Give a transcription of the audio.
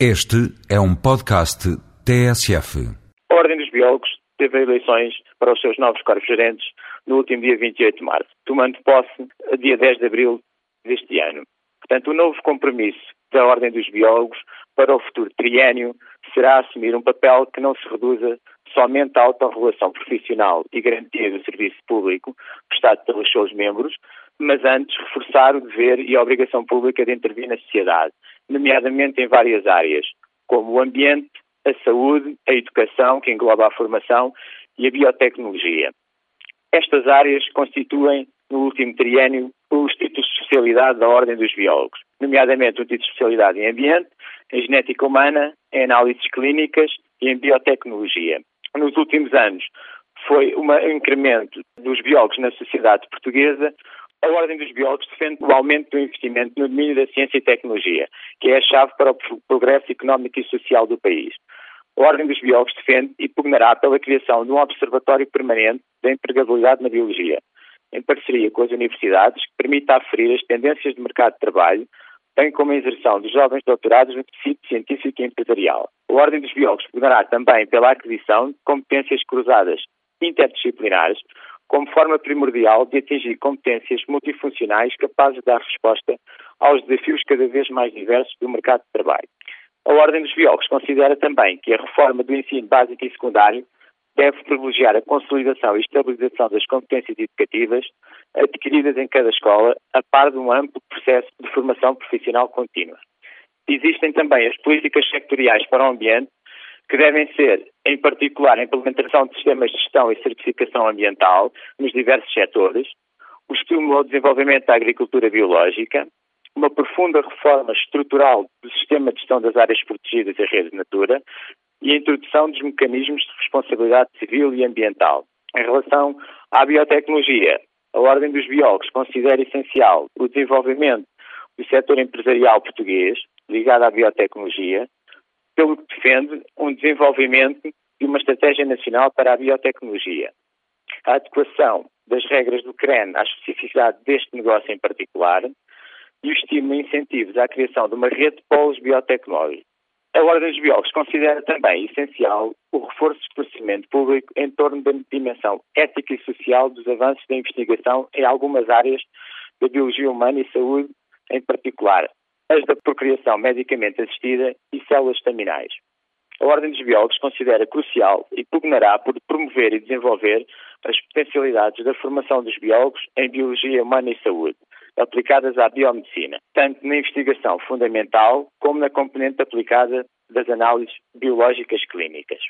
Este é um podcast TSF. A Ordem dos Biólogos teve eleições para os seus novos corpos gerentes no último dia 28 de março, tomando posse dia 10 de abril deste ano. Portanto, o novo compromisso da Ordem dos Biólogos para o futuro triênio será assumir um papel que não se reduza somente à autorregulação profissional e garantia do serviço público prestado pelos seus membros, mas antes reforçar o dever e a obrigação pública de intervir na sociedade, nomeadamente em várias áreas, como o ambiente, a saúde, a educação, que engloba a formação, e a biotecnologia. Estas áreas constituem, no último triênio, os títulos de especialidade da Ordem dos Biólogos, nomeadamente o título de especialidade em ambiente, em genética humana, em análises clínicas e em biotecnologia. Nos últimos anos, foi um incremento dos biólogos na sociedade portuguesa, a Ordem dos Biólogos defende o aumento do investimento no domínio da ciência e tecnologia, que é a chave para o progresso económico e social do país. A Ordem dos Biólogos defende e pugnará pela criação de um observatório permanente da empregabilidade na biologia, em parceria com as universidades, que permita aferir as tendências do mercado de trabalho, bem como a inserção dos jovens doutorados no tecido científico e empresarial. A Ordem dos Biólogos pugnará também pela aquisição de competências cruzadas interdisciplinares, como forma primordial de atingir competências multifuncionais capazes de dar resposta aos desafios cada vez mais diversos do mercado de trabalho. A Ordem dos Biólogos considera também que a reforma do ensino básico e secundário deve privilegiar a consolidação e estabilização das competências educativas adquiridas em cada escola, a par de um amplo processo de formação profissional contínua. Existem também as políticas sectoriais para o ambiente, que devem ser, em particular, a implementação de sistemas de gestão e certificação ambiental nos diversos setores, o estímulo ao desenvolvimento da agricultura biológica, uma profunda reforma estrutural do sistema de gestão das áreas protegidas e redes de natura e a introdução dos mecanismos de responsabilidade civil e ambiental. Em relação à biotecnologia, a Ordem dos Biólogos considera essencial o desenvolvimento do setor empresarial português ligado à biotecnologia, pelo que defende um desenvolvimento de uma estratégia nacional para a biotecnologia. A adequação das regras do CREN à especificidade deste negócio em particular e o estímulo e incentivos à criação de uma rede de polos biotecnológicos. A Ordem dos Biólogos considera também essencial o reforço do esclarecimento público em torno da dimensão ética e social dos avanços da investigação em algumas áreas da biologia humana e saúde, em particular, as da procriação medicamente assistida e células estaminais. A Ordem dos Biólogos considera crucial e pugnará por promover e desenvolver as potencialidades da formação dos biólogos em biologia humana e saúde, aplicadas à biomedicina, tanto na investigação fundamental como na componente aplicada das análises biológicas clínicas.